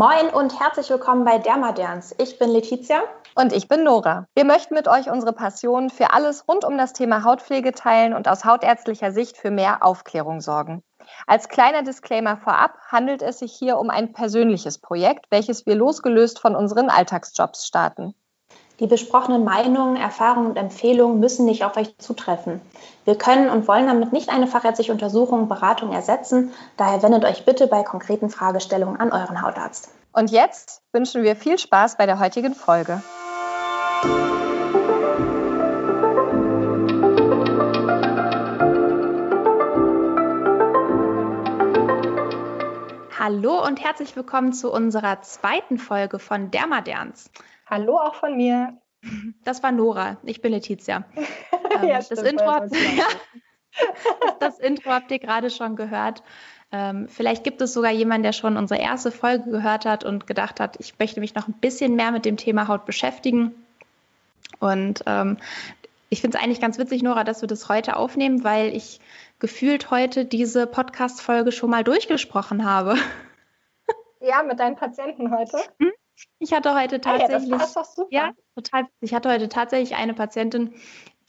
Moin und herzlich willkommen bei Dermaderns. Ich bin Letizia. Und ich bin Nora. Wir möchten mit euch unsere Passion für alles rund um das Thema Hautpflege teilen und aus hautärztlicher Sicht für mehr Aufklärung sorgen. Als kleiner Disclaimer vorab handelt es sich hier um ein persönliches Projekt, welches wir losgelöst von unseren Alltagsjobs starten. Die besprochenen Meinungen, Erfahrungen und Empfehlungen müssen nicht auf euch zutreffen. Wir können und wollen damit nicht eine fachärztliche Untersuchung, Beratung ersetzen. Daher wendet euch bitte bei konkreten Fragestellungen an euren Hautarzt. Und jetzt wünschen wir viel Spaß bei der heutigen Folge. Hallo und herzlich willkommen zu unserer zweiten Folge von Dermaderns. Hallo auch von mir. Das war Nora, ich bin Letizia. Ähm, ja, das, Intro habt, das Intro habt ihr gerade schon gehört. Ähm, vielleicht gibt es sogar jemanden, der schon unsere erste Folge gehört hat und gedacht hat, ich möchte mich noch ein bisschen mehr mit dem Thema Haut beschäftigen. Und ähm, ich finde es eigentlich ganz witzig, Nora, dass wir das heute aufnehmen, weil ich gefühlt heute diese Podcast-Folge schon mal durchgesprochen habe. Ja, mit deinen Patienten heute. Hm? Ich hatte heute tatsächlich. Ah, ja. Ja, total. Ich hatte heute tatsächlich eine Patientin,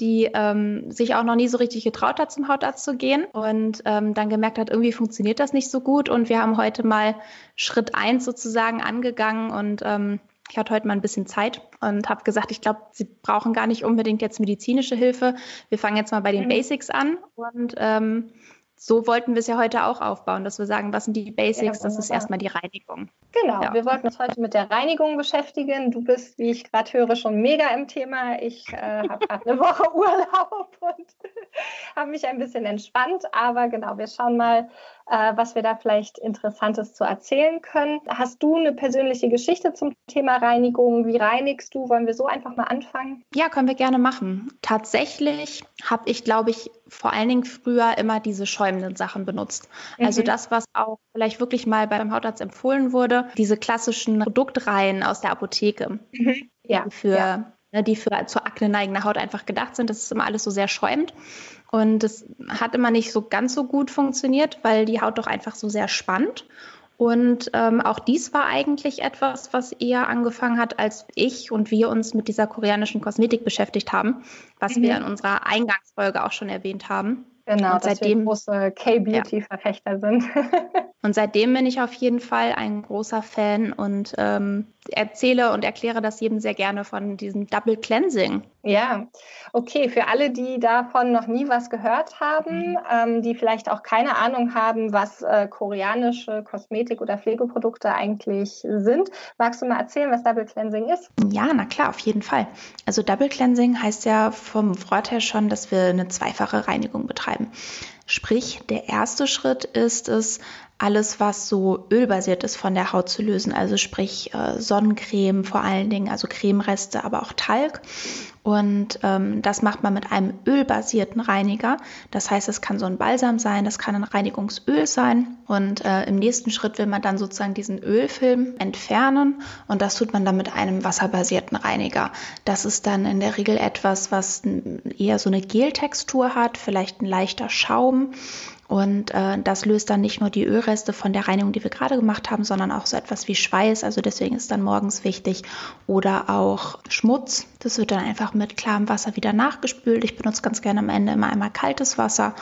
die ähm, sich auch noch nie so richtig getraut hat, zum Hautarzt zu gehen und ähm, dann gemerkt hat, irgendwie funktioniert das nicht so gut. Und wir haben heute mal Schritt eins sozusagen angegangen und ähm, ich hatte heute mal ein bisschen Zeit und habe gesagt, ich glaube, Sie brauchen gar nicht unbedingt jetzt medizinische Hilfe. Wir fangen jetzt mal bei den mhm. Basics an und ähm, so wollten wir es ja heute auch aufbauen, dass wir sagen, was sind die Basics? Ja, das ist erstmal die Reinigung. Genau, ja. wir wollten uns heute mit der Reinigung beschäftigen. Du bist, wie ich gerade höre, schon mega im Thema. Ich äh, habe gerade eine Woche Urlaub und habe mich ein bisschen entspannt. Aber genau, wir schauen mal, äh, was wir da vielleicht Interessantes zu erzählen können. Hast du eine persönliche Geschichte zum Thema Reinigung? Wie reinigst du? Wollen wir so einfach mal anfangen? Ja, können wir gerne machen. Tatsächlich habe ich, glaube ich, vor allen Dingen früher immer diese schäumenden Sachen benutzt. Also mhm. Also das, was auch vielleicht wirklich mal beim Hautarzt empfohlen wurde, diese klassischen Produktreihen aus der Apotheke. Mhm. Ja. Für ja ne, die für zur Akne neigende Haut einfach gedacht sind. Das ist immer alles so sehr schäumend. Und das hat immer nicht so ganz so gut funktioniert, weil die Haut doch einfach so sehr spannt. Und ähm, auch dies war eigentlich etwas, was eher angefangen hat, als ich und wir uns mit dieser koreanischen Kosmetik beschäftigt haben, was mhm. wir in unserer Eingangsfolge auch schon erwähnt haben. Genau, und seitdem, wir große K-Beauty-Verfechter ja. sind. und seitdem bin ich auf jeden Fall ein großer Fan und ähm, erzähle und erkläre das jedem sehr gerne von diesem Double Cleansing. Ja, okay. Für alle, die davon noch nie was gehört haben, mhm. ähm, die vielleicht auch keine Ahnung haben, was äh, koreanische Kosmetik- oder Pflegeprodukte eigentlich sind, magst du mal erzählen, was Double Cleansing ist? Ja, na klar, auf jeden Fall. Also Double Cleansing heißt ja vom Wort her schon, dass wir eine zweifache Reinigung betreiben. Sprich, der erste Schritt ist es, alles, was so ölbasiert ist, von der Haut zu lösen. Also sprich äh, Sonnencreme vor allen Dingen, also Cremereste, aber auch Talg. Und ähm, das macht man mit einem ölbasierten Reiniger. Das heißt, es kann so ein Balsam sein, das kann ein Reinigungsöl sein. Und äh, im nächsten Schritt will man dann sozusagen diesen Ölfilm entfernen. Und das tut man dann mit einem wasserbasierten Reiniger. Das ist dann in der Regel etwas, was eher so eine Geltextur hat, vielleicht ein leichter Schaum. Und äh, das löst dann nicht nur die Ölreste von der Reinigung, die wir gerade gemacht haben, sondern auch so etwas wie Schweiß. Also deswegen ist dann morgens wichtig. Oder auch Schmutz. Das wird dann einfach mit klarem Wasser wieder nachgespült. Ich benutze ganz gerne am Ende immer einmal kaltes Wasser.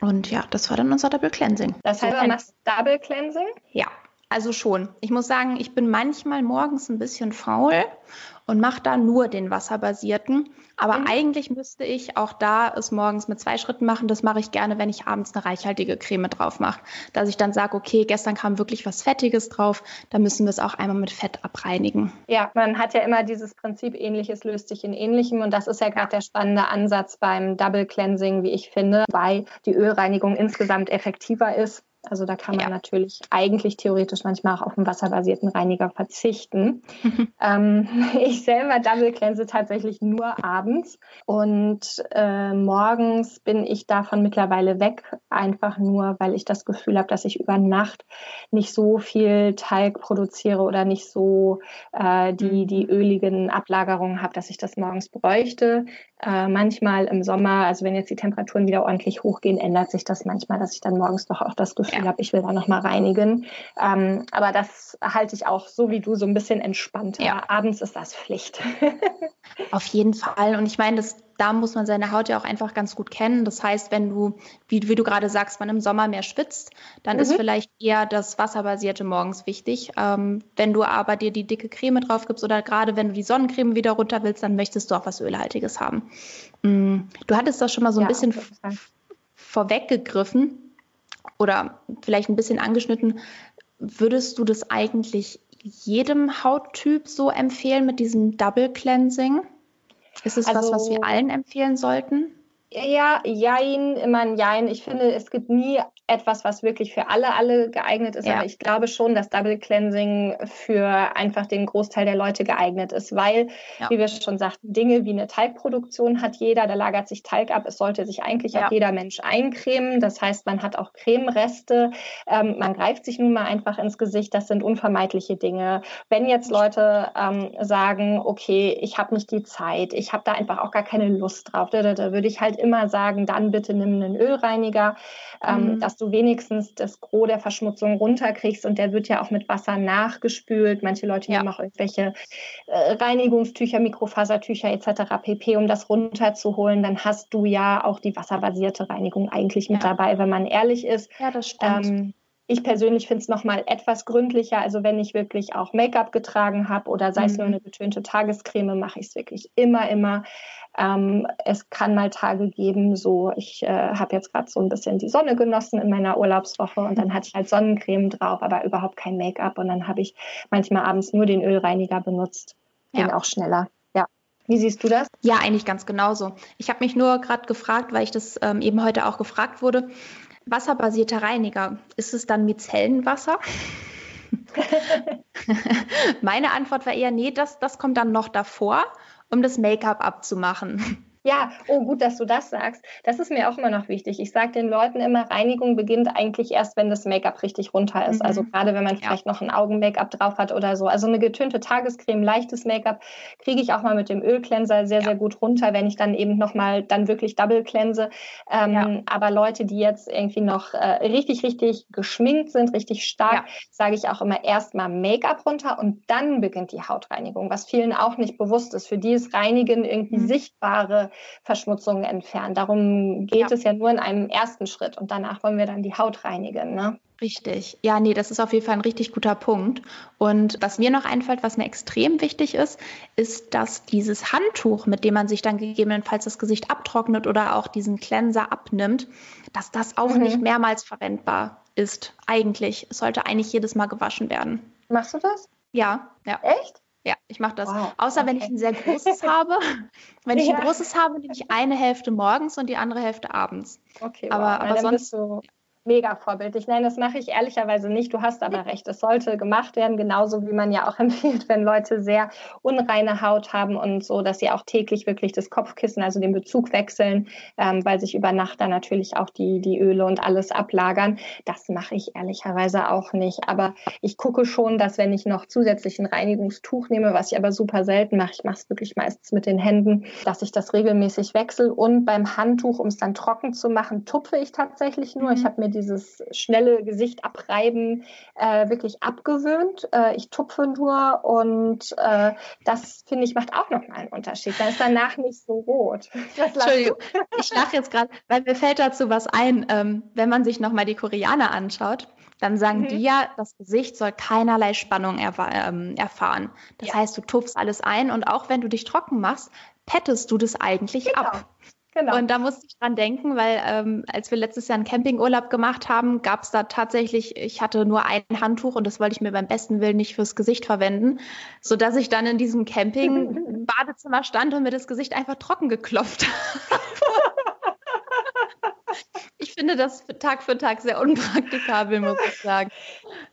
Und ja, das war dann unser Double Cleansing. Das heißt, du machst Double Cleansing? Ja, also schon. Ich muss sagen, ich bin manchmal morgens ein bisschen faul und mache da nur den wasserbasierten. Aber mhm. eigentlich müsste ich auch da es morgens mit zwei Schritten machen. Das mache ich gerne, wenn ich abends eine reichhaltige Creme drauf mache. Dass ich dann sage, okay, gestern kam wirklich was Fettiges drauf, da müssen wir es auch einmal mit Fett abreinigen. Ja, man hat ja immer dieses Prinzip, ähnliches löst sich in ähnlichem. Und das ist ja gerade der spannende Ansatz beim Double Cleansing, wie ich finde, weil die Ölreinigung insgesamt effektiver ist also da kann man ja. natürlich eigentlich theoretisch manchmal auch auf einen wasserbasierten Reiniger verzichten. ähm, ich selber double cleanse tatsächlich nur abends und äh, morgens bin ich davon mittlerweile weg, einfach nur, weil ich das Gefühl habe, dass ich über Nacht nicht so viel Talg produziere oder nicht so äh, die, mhm. die öligen Ablagerungen habe, dass ich das morgens bräuchte. Äh, manchmal im Sommer, also wenn jetzt die Temperaturen wieder ordentlich hochgehen, ändert sich das manchmal, dass ich dann morgens doch auch das Gefühl ja. habe, ich will da nochmal reinigen. Ähm, aber das halte ich auch so wie du so ein bisschen entspannter. Ja. Abends ist das Pflicht. Auf jeden Fall. Und ich meine, das, da muss man seine Haut ja auch einfach ganz gut kennen. Das heißt, wenn du, wie, wie du gerade sagst, man im Sommer mehr schwitzt, dann mhm. ist vielleicht eher das Wasserbasierte morgens wichtig. Ähm, wenn du aber dir die dicke Creme drauf gibst oder gerade wenn du die Sonnencreme wieder runter willst, dann möchtest du auch was Ölhaltiges haben. Mm, du hattest das schon mal so ein ja, bisschen vorweggegriffen oder vielleicht ein bisschen angeschnitten. Würdest du das eigentlich jedem Hauttyp so empfehlen mit diesem Double Cleansing? Ist es also, was, was wir allen empfehlen sollten? Ja, jein, immer ein Jein. Ich finde, es gibt nie etwas, was wirklich für alle, alle geeignet ist. Ja. Aber ich glaube schon, dass Double Cleansing für einfach den Großteil der Leute geeignet ist, weil, ja. wie wir schon sagten, Dinge wie eine Teigproduktion hat jeder, da lagert sich Teig ab. Es sollte sich eigentlich ja. auch jeder Mensch eincremen. Das heißt, man hat auch Cremereste. Ähm, man greift sich nun mal einfach ins Gesicht. Das sind unvermeidliche Dinge. Wenn jetzt Leute ähm, sagen, okay, ich habe nicht die Zeit, ich habe da einfach auch gar keine Lust drauf, da, da, da würde ich halt immer sagen, dann bitte nimm einen Ölreiniger. Ähm, mhm. Das du wenigstens das Gros der Verschmutzung runterkriegst und der wird ja auch mit Wasser nachgespült. Manche Leute ja. nehmen auch irgendwelche äh, Reinigungstücher, Mikrofasertücher etc. pp, um das runterzuholen. Dann hast du ja auch die wasserbasierte Reinigung eigentlich mit ja. dabei, wenn man ehrlich ist. Ja, das stimmt. Ähm, ich persönlich finde es nochmal etwas gründlicher. Also wenn ich wirklich auch Make-up getragen habe oder sei es mhm. nur eine getönte Tagescreme, mache ich es wirklich immer, immer ähm, es kann mal Tage geben, so ich äh, habe jetzt gerade so ein bisschen die Sonne genossen in meiner Urlaubswoche und dann hatte ich halt Sonnencreme drauf, aber überhaupt kein Make-up und dann habe ich manchmal abends nur den Ölreiniger benutzt. Ging ja. auch schneller. Ja. Wie siehst du das? Ja, eigentlich ganz genauso. Ich habe mich nur gerade gefragt, weil ich das ähm, eben heute auch gefragt wurde. Wasserbasierter Reiniger, ist es dann Micellenwasser? Meine Antwort war eher, nee, das, das kommt dann noch davor um das Make-up abzumachen. Ja, oh gut, dass du das sagst. Das ist mir auch immer noch wichtig. Ich sage den Leuten immer, Reinigung beginnt eigentlich erst, wenn das Make-up richtig runter ist. Also mhm. Also gerade wenn man vielleicht ja. noch ein Augen-Make-up drauf hat oder so. Also eine getönte Tagescreme, leichtes Make-up kriege ich auch mal mit dem Ölcleanser sehr, ja. sehr gut runter, wenn ich dann eben nochmal dann wirklich double cleanse. Ähm, ja. Aber Leute, die jetzt irgendwie noch äh, richtig, richtig geschminkt sind, richtig stark, sage ich auch immer erstmal Make-up runter und dann beginnt die Hautreinigung, was vielen auch nicht bewusst ist. Für die ist Reinigen irgendwie mhm. sichtbare Verschmutzungen entfernen. Darum geht ja. es ja nur in einem ersten Schritt und danach wollen wir dann die Haut reinigen. Ne? Richtig. Ja, nee, das ist auf jeden Fall ein richtig guter Punkt. Und was mir noch einfällt, was mir extrem wichtig ist, ist, dass dieses Handtuch, mit dem man sich dann gegebenenfalls das Gesicht abtrocknet oder auch diesen Cleanser abnimmt, dass das auch mhm. nicht mehrmals verwendbar ist. Eigentlich. Es sollte eigentlich jedes Mal gewaschen werden. Machst du das? Ja, ja. Echt? Ja, ich mache das. Wow. Außer okay. wenn ich ein sehr großes habe. Wenn ich ja. ein großes habe, nehme ich eine Hälfte morgens und die andere Hälfte abends. Okay, aber, wow. aber sonst. Du, mega vorbildlich. Nein, das mache ich ehrlicherweise nicht. Du hast aber recht. Es sollte gemacht werden, genauso wie man ja auch empfiehlt, wenn Leute sehr unreine Haut haben und so, dass sie auch täglich wirklich das Kopfkissen, also den Bezug wechseln, ähm, weil sich über Nacht dann natürlich auch die, die Öle und alles ablagern. Das mache ich ehrlicherweise auch nicht. Aber ich gucke schon, dass wenn ich noch zusätzlich ein Reinigungstuch nehme, was ich aber super selten mache, ich mache es wirklich meistens mit den Händen, dass ich das regelmäßig wechsle. Und beim Handtuch, um es dann trocken zu machen, tupfe ich tatsächlich nur. Mhm. Ich habe mir die dieses schnelle Gesicht abreiben äh, wirklich abgewöhnt. Äh, ich tupfe nur und äh, das finde ich macht auch nochmal einen Unterschied. Da ist danach nicht so rot. Entschuldigung, ich lache jetzt gerade, weil mir fällt dazu was ein, ähm, wenn man sich nochmal die Koreaner anschaut dann sagen mhm. die ja, das Gesicht soll keinerlei Spannung erf ähm, erfahren. Das ja. heißt, du tupfst alles ein und auch wenn du dich trocken machst, pettest du das eigentlich genau. ab. Genau. Und da musste ich dran denken, weil ähm, als wir letztes Jahr einen Campingurlaub gemacht haben, gab es da tatsächlich, ich hatte nur ein Handtuch und das wollte ich mir beim besten Willen nicht fürs Gesicht verwenden, sodass ich dann in diesem Camping-Badezimmer stand und mir das Gesicht einfach trocken geklopft habe. Ich finde das Tag für Tag sehr unpraktikabel, muss ich sagen.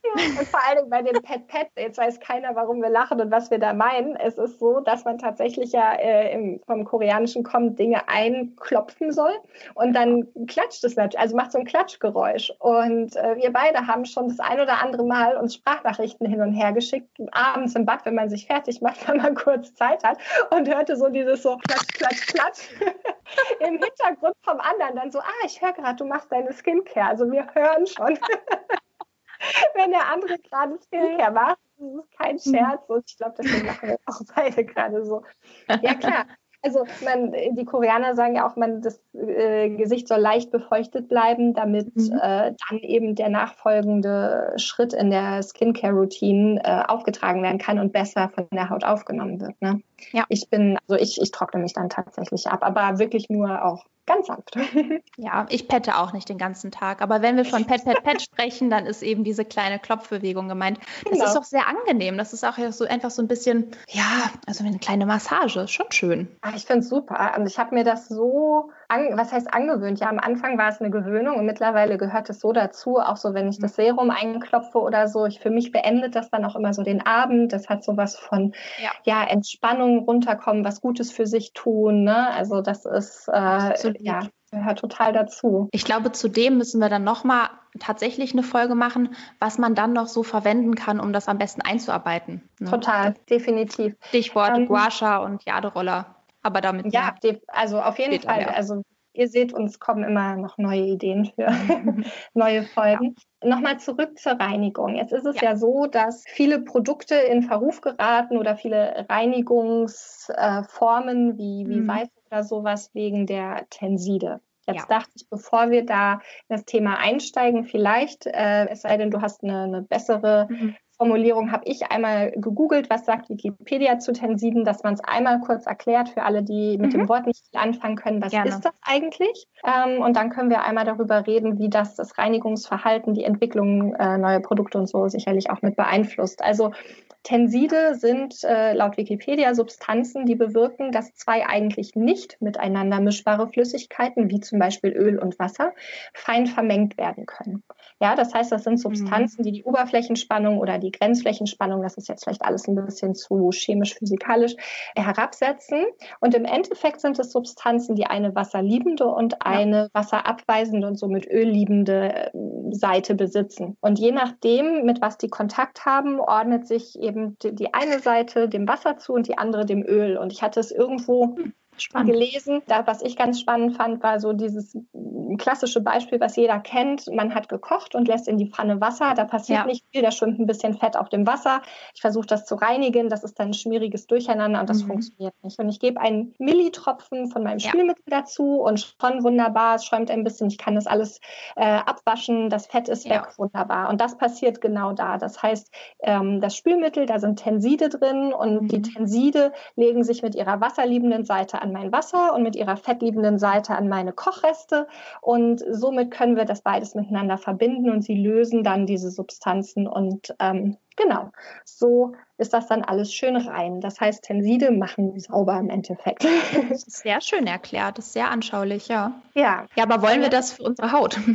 Ja, und vor allen Dingen bei den Pet Pet, jetzt weiß keiner, warum wir lachen und was wir da meinen. Es ist so, dass man tatsächlich ja äh, im, vom Koreanischen kommt, Dinge einklopfen soll und dann klatscht es natürlich, also macht so ein Klatschgeräusch. Und äh, wir beide haben schon das ein oder andere Mal uns Sprachnachrichten hin und her geschickt, abends im Bad, wenn man sich fertig macht, wenn man kurz Zeit hat und hörte so dieses so Klatsch, Klatsch, Klatsch. im Hintergrund vom anderen dann so, ah, ich höre gerade, du machst deine Skincare. Also wir hören schon, wenn der andere gerade Skincare macht. Das ist kein Scherz und ich glaube, deswegen machen wir auch beide gerade so. Ja, klar. Also man, die Koreaner sagen ja auch, man, das äh, Gesicht soll leicht befeuchtet bleiben, damit mhm. äh, dann eben der nachfolgende Schritt in der Skincare-Routine äh, aufgetragen werden kann und besser von der Haut aufgenommen wird. Ne? Ja. Ich bin, also ich, ich trockne mich dann tatsächlich ab, aber wirklich nur auch ganz sanft. Ja, ich pette auch nicht den ganzen Tag. Aber wenn wir von Pet, Pet, Pet sprechen, dann ist eben diese kleine Klopfbewegung gemeint. Das genau. ist auch sehr angenehm. Das ist auch so einfach so ein bisschen, ja, also eine kleine Massage. Schon schön. Ah, ich finde es super. Und ich habe mir das so, an, was heißt angewöhnt? Ja, am Anfang war es eine Gewöhnung und mittlerweile gehört es so dazu. Auch so, wenn ich das Serum einklopfe oder so. Ich, für mich beendet das dann auch immer so den Abend. Das hat so was von, ja, ja Entspannung, runterkommen, was Gutes für sich tun. Ne? Also das ist, äh, ja, gehört total dazu. Ich glaube, zudem müssen wir dann nochmal tatsächlich eine Folge machen, was man dann noch so verwenden kann, um das am besten einzuarbeiten. Ne? Total, definitiv. Stichwort ähm, Guasha und Jaderoller. Aber damit. Ja, also auf jeden Fall. Mehr. Also ihr seht, uns kommen immer noch neue Ideen für neue Folgen. Ja. Nochmal zurück zur Reinigung. Jetzt ist es ja. ja so, dass viele Produkte in Verruf geraten oder viele Reinigungsformen wie, wie mhm. Seife oder sowas wegen der Tenside. Jetzt ja. dachte ich, bevor wir da in das Thema einsteigen, vielleicht, äh, es sei denn, du hast eine, eine bessere mhm. Formulierung habe ich einmal gegoogelt, was sagt Wikipedia zu Tensiden, dass man es einmal kurz erklärt für alle, die mit mhm. dem Wort nicht anfangen können. Was Gerne. ist das eigentlich? Ähm, und dann können wir einmal darüber reden, wie das das Reinigungsverhalten, die Entwicklung äh, neuer Produkte und so sicherlich auch mit beeinflusst. Also Tenside sind äh, laut Wikipedia Substanzen, die bewirken, dass zwei eigentlich nicht miteinander mischbare Flüssigkeiten, wie zum Beispiel Öl und Wasser, fein vermengt werden können. Ja, das heißt, das sind Substanzen, die die Oberflächenspannung oder die Grenzflächenspannung, das ist jetzt vielleicht alles ein bisschen zu chemisch-physikalisch, herabsetzen. Und im Endeffekt sind es Substanzen, die eine wasserliebende und eine ja. wasserabweisende und somit ölliebende äh, Seite besitzen. Und je nachdem, mit was die Kontakt haben, ordnet sich eben eben die eine Seite dem Wasser zu und die andere dem Öl. Und ich hatte es irgendwo Spannend. gelesen. Da, was ich ganz spannend fand, war so dieses klassische Beispiel, was jeder kennt. Man hat gekocht und lässt in die Pfanne Wasser. Da passiert ja. nicht viel, da schwimmt ein bisschen Fett auf dem Wasser. Ich versuche das zu reinigen. Das ist dann ein schmieriges Durcheinander und das mhm. funktioniert nicht. Und ich gebe einen Millitropfen von meinem ja. Spülmittel dazu und schon wunderbar. Es schäumt ein bisschen. Ich kann das alles äh, abwaschen. Das Fett ist ja. weg. Wunderbar. Und das passiert genau da. Das heißt, ähm, das Spülmittel, da sind Tenside drin und mhm. die Tenside legen sich mit ihrer wasserliebenden Seite an mein Wasser und mit ihrer fettliebenden Seite an meine Kochreste. Und somit können wir das beides miteinander verbinden und sie lösen dann diese Substanzen. Und ähm, genau, so ist das dann alles schön rein. Das heißt, Tenside machen sauber im Endeffekt. Das ist sehr schön erklärt, das ist sehr anschaulich, ja. Ja. Ja, aber wollen wir das für unsere Haut?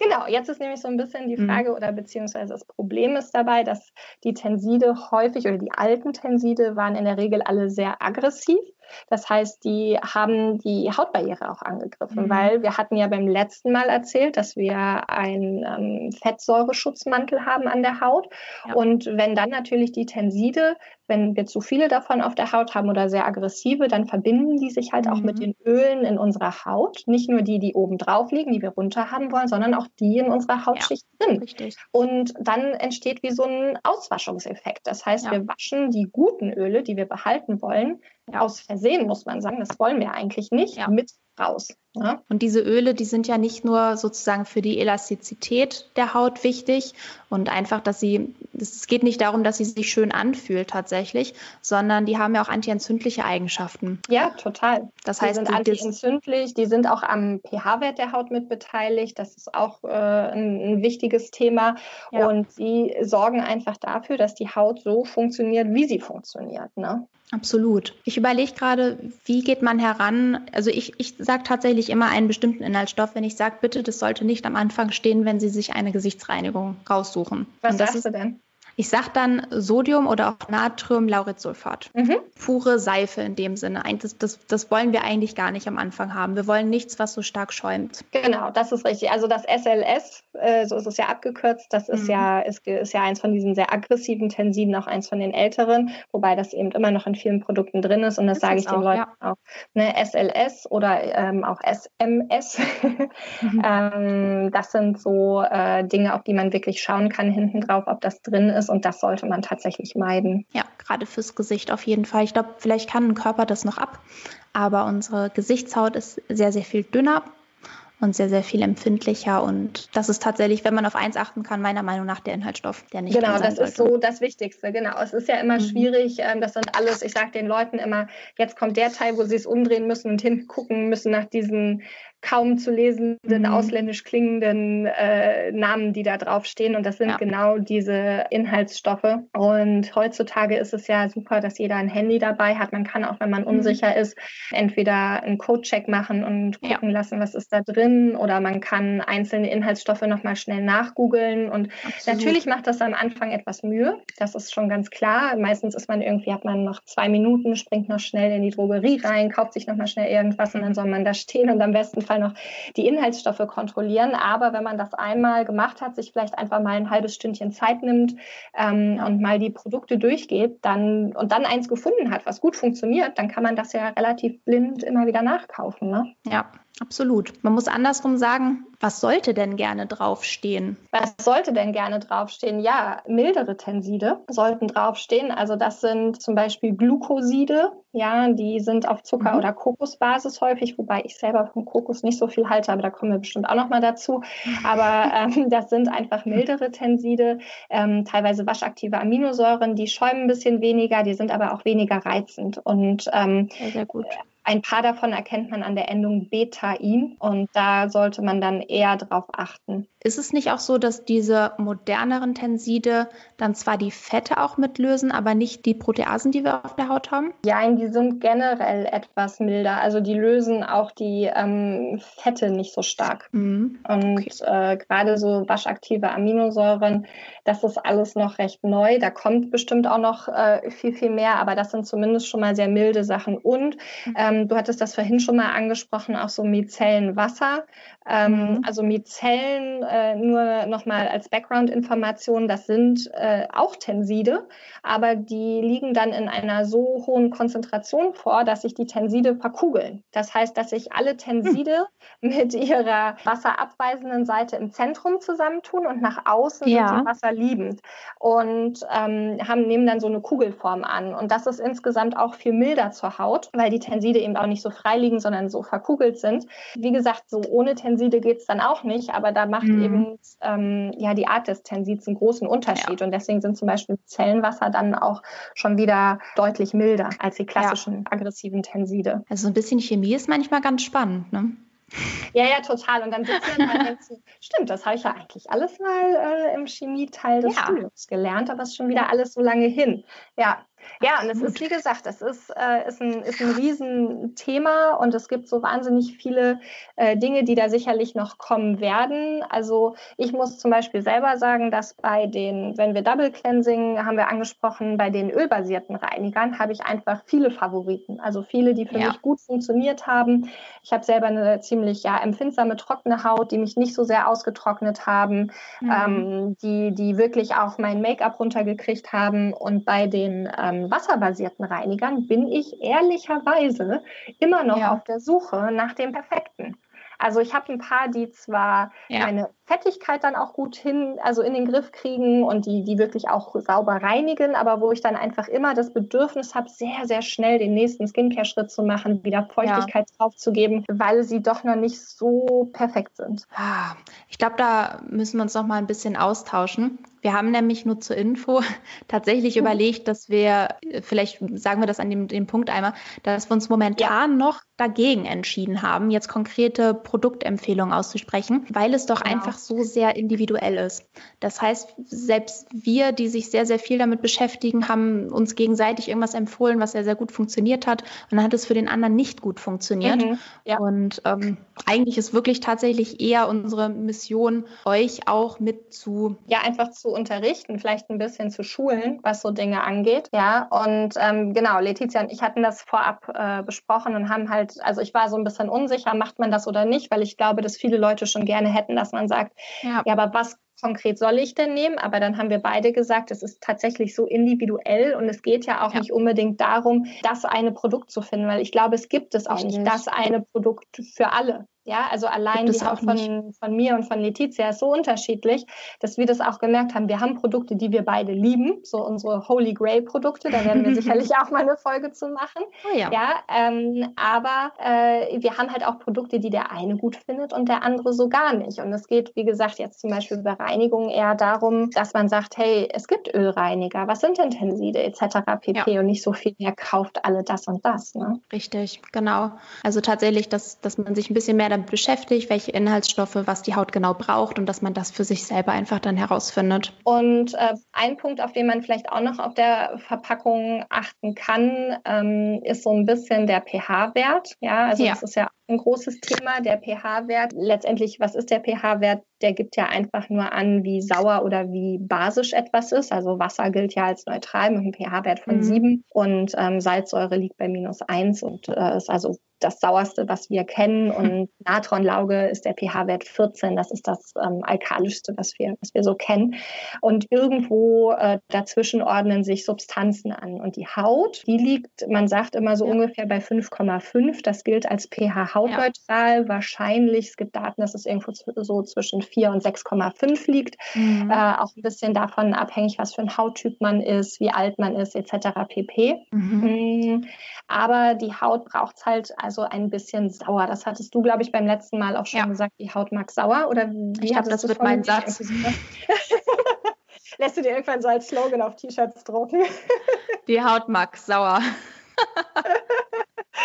Genau, jetzt ist nämlich so ein bisschen die mhm. Frage oder beziehungsweise das Problem ist dabei, dass die Tenside häufig oder die alten Tenside waren in der Regel alle sehr aggressiv. Das heißt, die haben die Hautbarriere auch angegriffen, mhm. weil wir hatten ja beim letzten Mal erzählt, dass wir einen ähm, Fettsäureschutzmantel haben an der Haut. Ja. Und wenn dann natürlich die Tenside, wenn wir zu viele davon auf der Haut haben oder sehr aggressive, dann verbinden die sich halt mhm. auch mit mhm. den Ölen in unserer Haut. Nicht nur die, die oben drauf liegen, die wir runter haben wollen, sondern auch die in unserer Hautschicht ja, drin. Richtig. Und dann entsteht wie so ein Auswaschungseffekt. Das heißt, ja. wir waschen die guten Öle, die wir behalten wollen, aus Versehen, muss man sagen, das wollen wir eigentlich nicht, ja. mit raus. Ja? Und diese Öle, die sind ja nicht nur sozusagen für die Elastizität der Haut wichtig und einfach, dass sie, es geht nicht darum, dass sie sich schön anfühlt tatsächlich, sondern die haben ja auch antientzündliche Eigenschaften. Ja, total. Das heißt, die sind antientzündlich, die sind auch am pH-Wert der Haut mit beteiligt. Das ist auch äh, ein, ein, wichtiges Thema. Ja. Und sie sorgen einfach dafür, dass die Haut so funktioniert, wie sie funktioniert. Ne? Absolut. Ich überlege gerade, wie geht man heran? Also ich, ich sage tatsächlich immer einen bestimmten Inhaltsstoff, wenn ich sage, bitte, das sollte nicht am Anfang stehen, wenn Sie sich eine Gesichtsreinigung raussuchen. Was sagst du denn? Ich sage dann Sodium oder auch Natriumlauretsulfat. Mhm. Pure Seife in dem Sinne. Das, das, das wollen wir eigentlich gar nicht am Anfang haben. Wir wollen nichts, was so stark schäumt. Genau, das ist richtig. Also das SLS, äh, so ist es ja abgekürzt, das ist, mhm. ja, ist, ist ja eins von diesen sehr aggressiven Tensiden, auch eins von den älteren, wobei das eben immer noch in vielen Produkten drin ist. Und das, das sage ich den auch, Leuten ja. auch. Ne, SLS oder ähm, auch SMS. mhm. ähm, das sind so äh, Dinge, auf die man wirklich schauen kann hinten drauf, ob das drin ist. Und das sollte man tatsächlich meiden. Ja, gerade fürs Gesicht auf jeden Fall. Ich glaube, vielleicht kann ein Körper das noch ab, aber unsere Gesichtshaut ist sehr, sehr viel dünner und sehr, sehr viel empfindlicher. Und das ist tatsächlich, wenn man auf eins achten kann, meiner Meinung nach der Inhaltsstoff, der nicht Genau, das ist so das Wichtigste. Genau. Es ist ja immer mhm. schwierig. Ähm, das sind alles, ich sage den Leuten immer, jetzt kommt der Teil, wo sie es umdrehen müssen und hingucken müssen nach diesen kaum zu lesenden, mhm. ausländisch klingenden äh, Namen, die da draufstehen. Und das sind ja. genau diese Inhaltsstoffe. Und heutzutage ist es ja super, dass jeder ein Handy dabei hat. Man kann auch, wenn man mhm. unsicher ist, entweder einen Code-Check machen und gucken ja. lassen, was ist da drin. Oder man kann einzelne Inhaltsstoffe nochmal schnell nachgoogeln. Und Absolut. natürlich macht das am Anfang etwas Mühe. Das ist schon ganz klar. Meistens ist man irgendwie, hat man noch zwei Minuten, springt noch schnell in die Drogerie rein, kauft sich nochmal schnell irgendwas und dann soll man da stehen und am besten Fall noch die Inhaltsstoffe kontrollieren. Aber wenn man das einmal gemacht hat, sich vielleicht einfach mal ein halbes Stündchen Zeit nimmt ähm, und mal die Produkte durchgeht, dann und dann eins gefunden hat, was gut funktioniert, dann kann man das ja relativ blind immer wieder nachkaufen. Ne? Ja, Absolut. Man muss andersrum sagen, was sollte denn gerne draufstehen? Was sollte denn gerne draufstehen? Ja, mildere Tenside sollten draufstehen. Also das sind zum Beispiel Glukoside. Ja, die sind auf Zucker- mhm. oder Kokosbasis häufig, wobei ich selber vom Kokos nicht so viel halte, aber da kommen wir bestimmt auch noch mal dazu. Aber ähm, das sind einfach mildere Tenside, ähm, teilweise waschaktive Aminosäuren, die schäumen ein bisschen weniger, die sind aber auch weniger reizend. Und ähm, sehr, sehr gut. Ein paar davon erkennt man an der Endung Betain und da sollte man dann eher drauf achten. Ist es nicht auch so, dass diese moderneren Tenside dann zwar die Fette auch mitlösen, aber nicht die Proteasen, die wir auf der Haut haben? Ja, die sind generell etwas milder. Also die lösen auch die ähm, Fette nicht so stark. Mhm. Und okay. äh, gerade so waschaktive Aminosäuren, das ist alles noch recht neu. Da kommt bestimmt auch noch äh, viel, viel mehr, aber das sind zumindest schon mal sehr milde Sachen. Und mhm. ähm, du hattest das vorhin schon mal angesprochen, auch so Micellenwasser. Ähm, mhm. Also Mizellen äh, nur nochmal als Background-Information, das sind äh, auch Tenside, aber die liegen dann in einer so hohen Konzentration vor, dass sich die Tenside verkugeln. Das heißt, dass sich alle Tenside hm. mit ihrer wasserabweisenden Seite im Zentrum zusammentun und nach außen ja. sind sie wasserliebend und ähm, haben, nehmen dann so eine Kugelform an. Und das ist insgesamt auch viel milder zur Haut, weil die Tenside eben auch nicht so frei liegen, sondern so verkugelt sind. Wie gesagt, so ohne Tenside geht es dann auch nicht, aber da macht mhm. eben ähm, ja die Art des Tensits einen großen Unterschied. Ja. Und deswegen sind zum Beispiel Zellenwasser dann auch schon wieder deutlich milder als die klassischen ja. aggressiven Tenside. Also ein bisschen Chemie ist manchmal ganz spannend, ne? Ja, ja, total. Und dann sitzt man und denkt so, stimmt, das habe ich ja eigentlich alles mal äh, im Chemieteil des ja. Studiums gelernt, aber es ist schon wieder alles so lange hin. Ja, ja, und es ist, wie gesagt, das ist, äh, ist, ein, ist ein Riesenthema und es gibt so wahnsinnig viele äh, Dinge, die da sicherlich noch kommen werden. Also ich muss zum Beispiel selber sagen, dass bei den, wenn wir Double Cleansing haben wir angesprochen, bei den ölbasierten Reinigern habe ich einfach viele Favoriten. Also viele, die für ja. mich gut funktioniert haben. Ich habe selber eine ziemlich ja, empfindsame, trockene Haut, die mich nicht so sehr ausgetrocknet haben, mhm. ähm, die, die wirklich auch mein Make-up runtergekriegt haben. Und bei den äh, ähm, wasserbasierten Reinigern bin ich ehrlicherweise immer noch ja. auf der Suche nach dem perfekten. Also ich habe ein paar, die zwar ja. meine Fettigkeit dann auch gut hin, also in den Griff kriegen und die, die wirklich auch sauber reinigen, aber wo ich dann einfach immer das Bedürfnis habe, sehr, sehr schnell den nächsten Skincare-Schritt zu machen, wieder Feuchtigkeit ja. draufzugeben, weil sie doch noch nicht so perfekt sind. Ah, ich glaube, da müssen wir uns noch mal ein bisschen austauschen. Wir haben nämlich nur zur Info tatsächlich mhm. überlegt, dass wir, vielleicht sagen wir das an dem, dem Punkt einmal, dass wir uns momentan ja. noch dagegen entschieden haben, jetzt konkrete Produktempfehlungen auszusprechen, weil es doch genau. einfach so sehr individuell ist. Das heißt, selbst wir, die sich sehr, sehr viel damit beschäftigen, haben uns gegenseitig irgendwas empfohlen, was sehr, sehr gut funktioniert hat. Und dann hat es für den anderen nicht gut funktioniert. Mhm, ja. Und ähm, eigentlich ist wirklich tatsächlich eher unsere Mission, euch auch mit zu. Ja, einfach zu unterrichten, vielleicht ein bisschen zu schulen, was so Dinge angeht. Ja, und ähm, genau, Letizia und ich hatten das vorab äh, besprochen und haben halt, also ich war so ein bisschen unsicher, macht man das oder nicht, weil ich glaube, dass viele Leute schon gerne hätten, dass man sagt, ja, ja aber was konkret soll ich denn nehmen? Aber dann haben wir beide gesagt, es ist tatsächlich so individuell und es geht ja auch ja. nicht unbedingt darum, das eine Produkt zu finden, weil ich glaube, es gibt es auch Richtig. nicht das eine Produkt für alle. Ja, also allein die Haut von, von mir und von Letizia ist so unterschiedlich, dass wir das auch gemerkt haben. Wir haben Produkte, die wir beide lieben, so unsere Holy Grail Produkte. Da werden wir sicherlich auch mal eine Folge zu machen. Oh ja. ja ähm, aber äh, wir haben halt auch Produkte, die der eine gut findet und der andere so gar nicht. Und es geht, wie gesagt, jetzt zum Beispiel bei Reinigung eher darum, dass man sagt, hey, es gibt Ölreiniger, was sind denn Tenside etc. pp. Ja. Und nicht so viel mehr kauft alle das und das. Ne? Richtig, genau. Also tatsächlich, dass, dass man sich ein bisschen mehr damit beschäftigt, welche Inhaltsstoffe, was die Haut genau braucht und dass man das für sich selber einfach dann herausfindet. Und äh, ein Punkt, auf den man vielleicht auch noch auf der Verpackung achten kann, ähm, ist so ein bisschen der pH-Wert. Ja, also ja. das ist ja ein großes Thema, der pH-Wert. Letztendlich, was ist der pH-Wert? Der gibt ja einfach nur an, wie sauer oder wie basisch etwas ist. Also Wasser gilt ja als neutral mit einem pH-Wert von mhm. 7 und ähm, Salzsäure liegt bei minus 1 und äh, ist also das sauerste, was wir kennen. Und Natronlauge ist der pH-Wert 14. Das ist das ähm, alkalischste, was wir, was wir so kennen. Und irgendwo äh, dazwischen ordnen sich Substanzen an. Und die Haut, die liegt, man sagt immer so ja. ungefähr bei 5,5. Das gilt als pH-hautneutral. Ja. Wahrscheinlich, es gibt Daten, dass es irgendwo so zwischen 4 und 6,5 liegt. Mhm. Äh, auch ein bisschen davon abhängig, was für ein Hauttyp man ist, wie alt man ist, etc. pp. Mhm. Mm, aber die Haut braucht es halt also ein bisschen sauer. Das hattest du, glaube ich, beim letzten Mal auch schon ja. gesagt, die Haut mag sauer. Oder wie ich glaube, das wird mein Satz. Lässt du dir irgendwann so als Slogan auf T-Shirts drucken? die Haut mag sauer.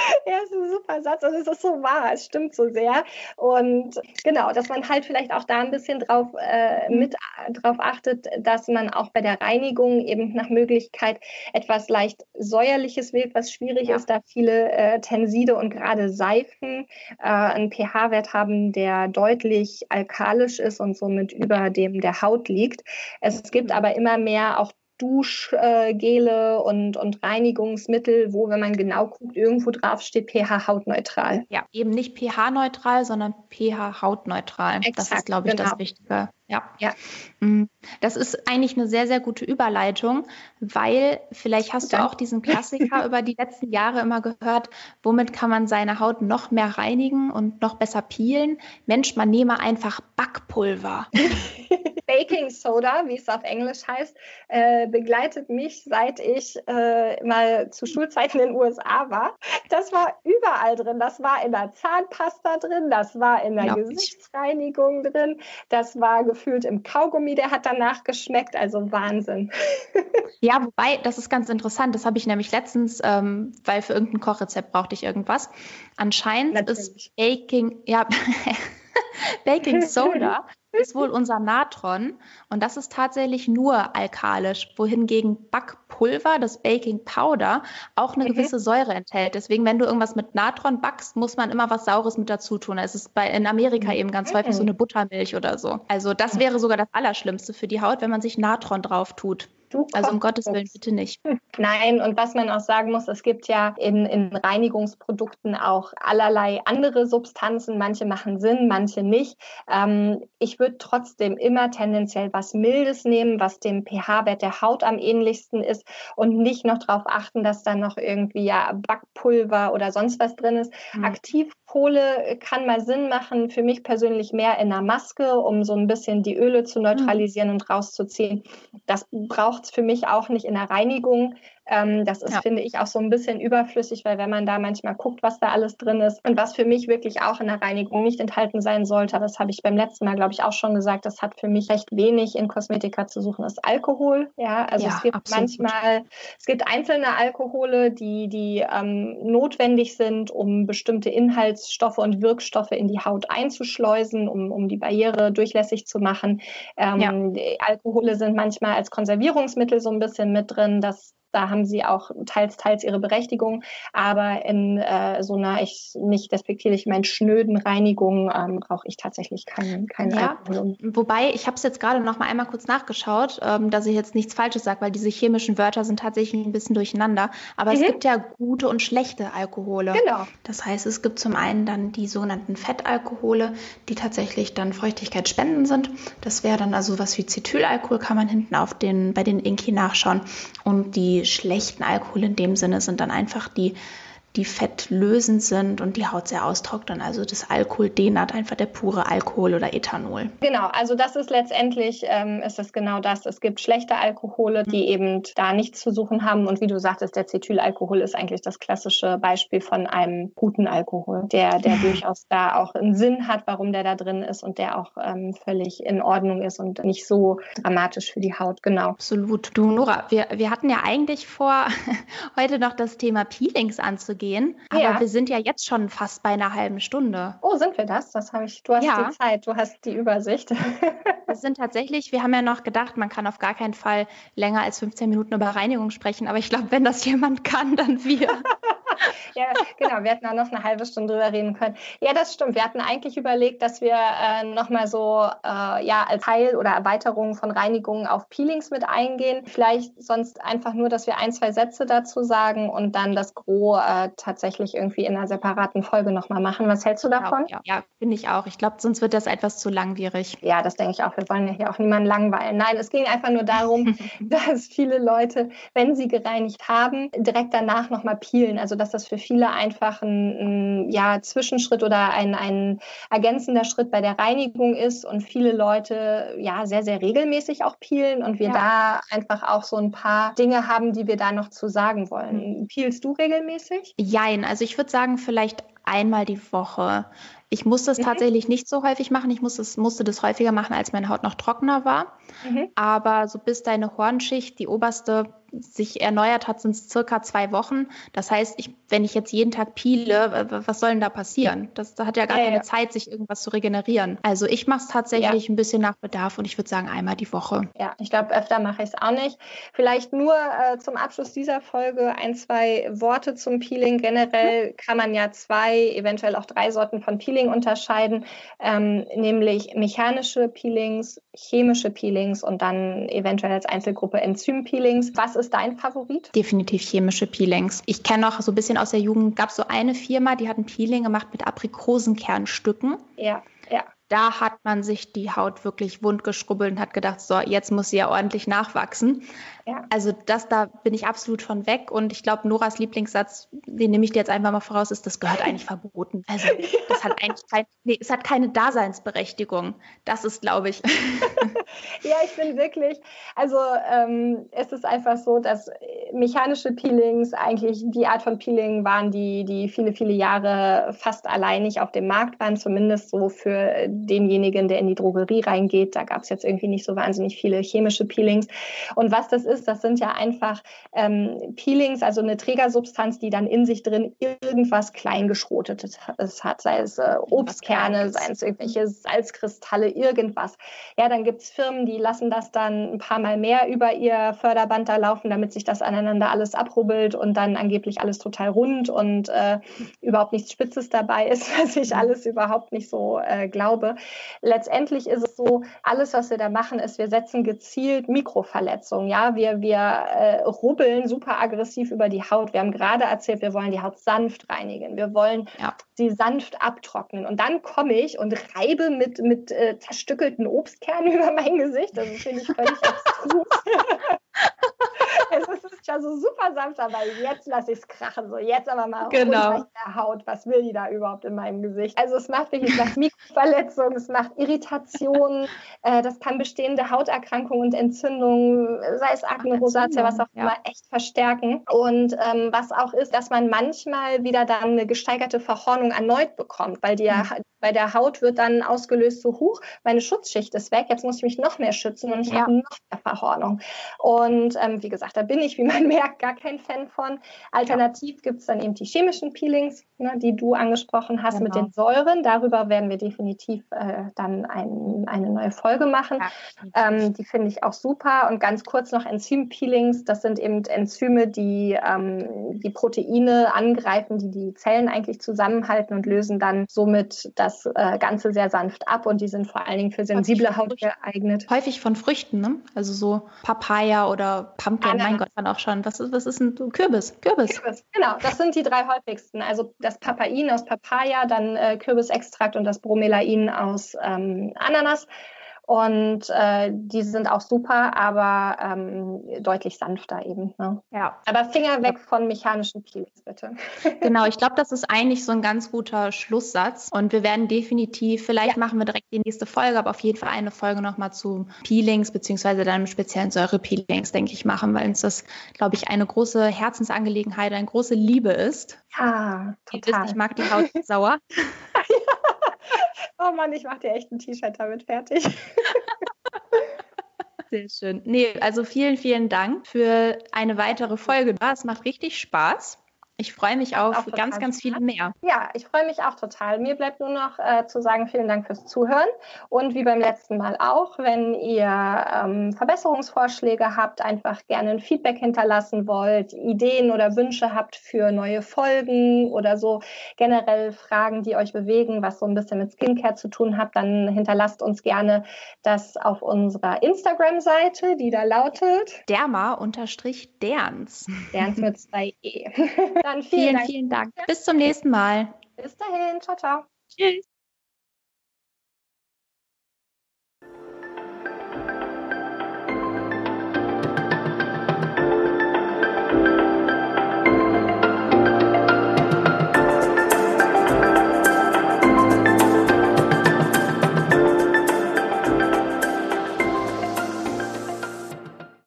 ja, ist ein super Satz und es ist so wahr, es stimmt so sehr. Und genau, dass man halt vielleicht auch da ein bisschen drauf, äh, mhm. mit drauf achtet, dass man auch bei der Reinigung eben nach Möglichkeit etwas leicht säuerliches wählt, was schwierig ja. ist, da viele äh, Tenside und gerade Seifen äh, einen pH-Wert haben, der deutlich alkalisch ist und somit über dem der Haut liegt. Es gibt mhm. aber immer mehr auch Duschgele und, und Reinigungsmittel, wo, wenn man genau guckt, irgendwo drauf steht pH-hautneutral. Ja, eben nicht pH-neutral, sondern pH-hautneutral. Das ist, glaube ich, genau. das Wichtige. Ja. ja. Mm. Das ist eigentlich eine sehr, sehr gute Überleitung, weil vielleicht hast du auch diesen Klassiker über die letzten Jahre immer gehört, womit kann man seine Haut noch mehr reinigen und noch besser peelen? Mensch, man nehme einfach Backpulver. Baking Soda, wie es auf Englisch heißt, äh, begleitet mich, seit ich äh, mal zu Schulzeiten in den USA war. Das war überall drin. Das war in der Zahnpasta drin, das war in der ja. Gesichtsreinigung drin, das war gefühlt im Kaugummi, der hat danach geschmeckt. Also Wahnsinn. Ja, wobei, das ist ganz interessant. Das habe ich nämlich letztens, ähm, weil für irgendein Kochrezept brauchte ich irgendwas. Anscheinend Natürlich. ist Baking, ja, Baking Soda ist wohl unser Natron und das ist tatsächlich nur alkalisch, wohingegen Backpulver, das Baking Powder, auch eine mhm. gewisse Säure enthält. Deswegen, wenn du irgendwas mit Natron backst, muss man immer was Saures mit dazu tun. Es ist bei, in Amerika mhm. eben ganz häufig so eine Buttermilch oder so. Also das wäre sogar das Allerschlimmste für die Haut, wenn man sich Natron drauf tut. Du also um Gottes Willen bitte nicht. Nein, und was man auch sagen muss, es gibt ja in, in Reinigungsprodukten auch allerlei andere Substanzen. Manche machen Sinn, manche nicht. Ähm, ich würde trotzdem immer tendenziell was Mildes nehmen, was dem pH-Wert der Haut am ähnlichsten ist und nicht noch darauf achten, dass da noch irgendwie ja Backpulver oder sonst was drin ist. Mhm. Aktiv Kohle kann mal Sinn machen, für mich persönlich mehr in der Maske, um so ein bisschen die Öle zu neutralisieren mhm. und rauszuziehen. Das braucht es für mich auch nicht in der Reinigung. Ähm, das ist, ja. finde ich, auch so ein bisschen überflüssig, weil wenn man da manchmal guckt, was da alles drin ist und was für mich wirklich auch in der Reinigung nicht enthalten sein sollte, das habe ich beim letzten Mal, glaube ich, auch schon gesagt, das hat für mich recht wenig in Kosmetika zu suchen, ist Alkohol. Ja, also ja, es gibt absolut. manchmal, es gibt einzelne Alkohole, die, die ähm, notwendig sind, um bestimmte Inhaltsstoffe und Wirkstoffe in die Haut einzuschleusen, um, um die Barriere durchlässig zu machen. Ähm, ja. Alkohole sind manchmal als Konservierungsmittel so ein bisschen mit drin. Das da haben sie auch teils, teils ihre Berechtigung. Aber in äh, so einer, ich nicht despektierlich meinen schnöden Reinigung ähm, brauche ich tatsächlich keinen kein ja, Alkohol. Wobei, ich habe es jetzt gerade noch mal einmal kurz nachgeschaut, ähm, dass ich jetzt nichts Falsches sage, weil diese chemischen Wörter sind tatsächlich ein bisschen durcheinander. Aber mhm. es gibt ja gute und schlechte Alkohole. Genau. Das heißt, es gibt zum einen dann die sogenannten Fettalkohole, die tatsächlich dann Feuchtigkeit spenden sind. Das wäre dann also was wie Cetylalkohol, kann man hinten auf den, bei den Inki nachschauen. Und die schlechten Alkohole in dem Sinne sind dann einfach die die fettlösend sind und die Haut sehr austrocknen. Also das Alkohol denat einfach der pure Alkohol oder Ethanol. Genau, also das ist letztendlich, ähm, ist es genau das. Es gibt schlechte Alkohole, die eben da nichts zu suchen haben. Und wie du sagtest, der Cetylalkohol ist eigentlich das klassische Beispiel von einem guten Alkohol, der, der durchaus da auch einen Sinn hat, warum der da drin ist und der auch ähm, völlig in Ordnung ist und nicht so dramatisch für die Haut. Genau. Absolut. Du, Nora, wir, wir hatten ja eigentlich vor, heute noch das Thema Peelings anzugehen gehen. Aber ja. wir sind ja jetzt schon fast bei einer halben Stunde. Oh, sind wir das? Das habe ich. Du hast ja. die Zeit, du hast die Übersicht. wir sind tatsächlich, wir haben ja noch gedacht, man kann auf gar keinen Fall länger als 15 Minuten über Reinigung sprechen. Aber ich glaube, wenn das jemand kann, dann wir. ja, genau, wir hätten da noch eine halbe Stunde drüber reden können. Ja, das stimmt. Wir hatten eigentlich überlegt, dass wir äh, nochmal so äh, ja, als Teil oder Erweiterung von Reinigungen auf Peelings mit eingehen. Vielleicht sonst einfach nur, dass wir ein, zwei Sätze dazu sagen und dann das Gros äh, tatsächlich irgendwie in einer separaten Folge nochmal machen. Was hältst du genau, davon? Ja, ja finde ich auch. Ich glaube, sonst wird das etwas zu langwierig. Ja, das denke ich auch. Wir wollen ja hier auch niemanden langweilen. Nein, es ging einfach nur darum, dass viele Leute, wenn sie gereinigt haben, direkt danach nochmal peelen. Also dass das für viele einfach ein, ein ja, Zwischenschritt oder ein, ein ergänzender Schritt bei der Reinigung ist und viele Leute ja sehr, sehr regelmäßig auch peelen und wir ja. da einfach auch so ein paar Dinge haben, die wir da noch zu sagen wollen. Mhm. Peelst du regelmäßig? Jein, also ich würde sagen, vielleicht einmal die Woche. Ich muss das mhm. tatsächlich nicht so häufig machen. Ich muss das, musste das häufiger machen, als meine Haut noch trockener war. Mhm. Aber so bis deine Hornschicht, die oberste, sich erneuert hat, sind es circa zwei Wochen. Das heißt, ich, wenn ich jetzt jeden Tag piele, was soll denn da passieren? Das, da hat ja gar ja, keine ja. Zeit, sich irgendwas zu regenerieren. Also ich mache es tatsächlich ja. ein bisschen nach Bedarf und ich würde sagen einmal die Woche. Ja, ich glaube, öfter mache ich es auch nicht. Vielleicht nur äh, zum Abschluss dieser Folge ein, zwei Worte zum Peeling. Generell kann man ja zwei, eventuell auch drei Sorten von Peeling unterscheiden, ähm, nämlich mechanische Peelings, chemische Peelings und dann eventuell als Einzelgruppe Enzympeelings. Was ist dein Favorit? Definitiv chemische Peelings. Ich kenne noch so ein bisschen aus der Jugend, gab es so eine Firma, die hat ein Peeling gemacht mit Aprikosenkernstücken. Ja, ja da hat man sich die Haut wirklich wund geschrubbelt und hat gedacht, so, jetzt muss sie ja ordentlich nachwachsen. Ja. Also das, da bin ich absolut von weg. Und ich glaube, Noras Lieblingssatz, den nehme ich dir jetzt einfach mal voraus, ist, das gehört eigentlich verboten. Also das hat eigentlich kein, nee, es hat keine Daseinsberechtigung. Das ist, glaube ich. ja, ich bin wirklich, also ähm, es ist einfach so, dass mechanische Peelings eigentlich die Art von Peeling waren, die, die viele, viele Jahre fast alleinig auf dem Markt waren, zumindest so für denjenigen, der in die Drogerie reingeht. Da gab es jetzt irgendwie nicht so wahnsinnig viele chemische Peelings. Und was das ist, das sind ja einfach ähm, Peelings, also eine Trägersubstanz, die dann in sich drin irgendwas Kleingeschrotetes hat, sei es äh, Obstkerne, seien es irgendwelche Salzkristalle, irgendwas. Ja, dann gibt es Firmen, die lassen das dann ein paar Mal mehr über ihr Förderband da laufen, damit sich das aneinander alles abrubbelt und dann angeblich alles total rund und äh, überhaupt nichts Spitzes dabei ist, was ich alles überhaupt nicht so äh, glaube. Letztendlich ist es so, alles, was wir da machen, ist, wir setzen gezielt Mikroverletzungen. Ja, wir, wir äh, rubbeln super aggressiv über die Haut. Wir haben gerade erzählt, wir wollen die Haut sanft reinigen. Wir wollen ja. sie sanft abtrocknen. Und dann komme ich und reibe mit, mit äh, zerstückelten Obstkernen über mein Gesicht. Das finde ich völlig abstrus. Ich war so super sanft, aber jetzt lasse ich es krachen. So, jetzt aber mal genau. der Haut. Was will die da überhaupt in meinem Gesicht? Also es macht wirklich, es macht Mikroverletzungen, es macht Irritationen, äh, das kann bestehende Hauterkrankungen und Entzündungen, sei es Akne, Rosatia, was auch ja. immer, echt verstärken. Und ähm, was auch ist, dass man manchmal wieder dann eine gesteigerte Verhornung erneut bekommt, weil die, mhm. bei der Haut wird dann ausgelöst so hoch, meine Schutzschicht ist weg, jetzt muss ich mich noch mehr schützen und ich ja. habe noch mehr Verhornung. Und ähm, wie gesagt, da bin ich, wie man merkt, gar kein Fan von. Alternativ ja. gibt es dann eben die chemischen Peelings, ne, die du angesprochen hast genau. mit den Säuren. Darüber werden wir definitiv äh, dann ein, eine neue Folge machen. Ja. Ähm, die finde ich auch super. Und ganz kurz noch Enzym-Peelings. Das sind eben Enzyme, die ähm, die Proteine angreifen, die die Zellen eigentlich zusammenhalten und lösen dann somit das äh, Ganze sehr sanft ab. Und die sind vor allen Dingen für sensible Haut geeignet. Häufig von Früchten, ne? Also so Papaya oder Pumpkin, Ananas. mein Gott, dann auch schon. Was ist, was ist ein Kürbis? Kürbis. Kürbis. Genau, das sind die drei häufigsten. Also das Papain aus Papaya, dann äh, Kürbisextrakt und das Bromelain aus ähm, Ananas. Und äh, die sind auch super, aber ähm, deutlich sanfter eben. Ne? Ja. Aber Finger weg von mechanischen Peelings, bitte. Genau, ich glaube, das ist eigentlich so ein ganz guter Schlusssatz. Und wir werden definitiv, vielleicht ja. machen wir direkt die nächste Folge, aber auf jeden Fall eine Folge nochmal zu Peelings, beziehungsweise dann speziellen Säure-Peelings, denke ich, machen, weil uns das, glaube ich, eine große Herzensangelegenheit, eine große Liebe ist. Ja, total. Ich mag die Haut sauer. Oh Mann, ich mache dir echt ein T-Shirt damit fertig. Sehr schön. Nee, also vielen, vielen Dank für eine weitere Folge. Es macht richtig Spaß. Ich freue mich auf ganz, ganz viele mehr. Ja, ich freue mich auch total. Mir bleibt nur noch äh, zu sagen, vielen Dank fürs Zuhören. Und wie beim letzten Mal auch, wenn ihr ähm, Verbesserungsvorschläge habt, einfach gerne ein Feedback hinterlassen wollt, Ideen oder Wünsche habt für neue Folgen oder so generell Fragen, die euch bewegen, was so ein bisschen mit Skincare zu tun hat, dann hinterlasst uns gerne das auf unserer Instagram-Seite, die da lautet Derma-Derns. Derns mit zwei E. Dann vielen, vielen Dank. Vielen Dank. Bis zum nächsten Mal. Bis dahin. Ciao, ciao. Tschüss.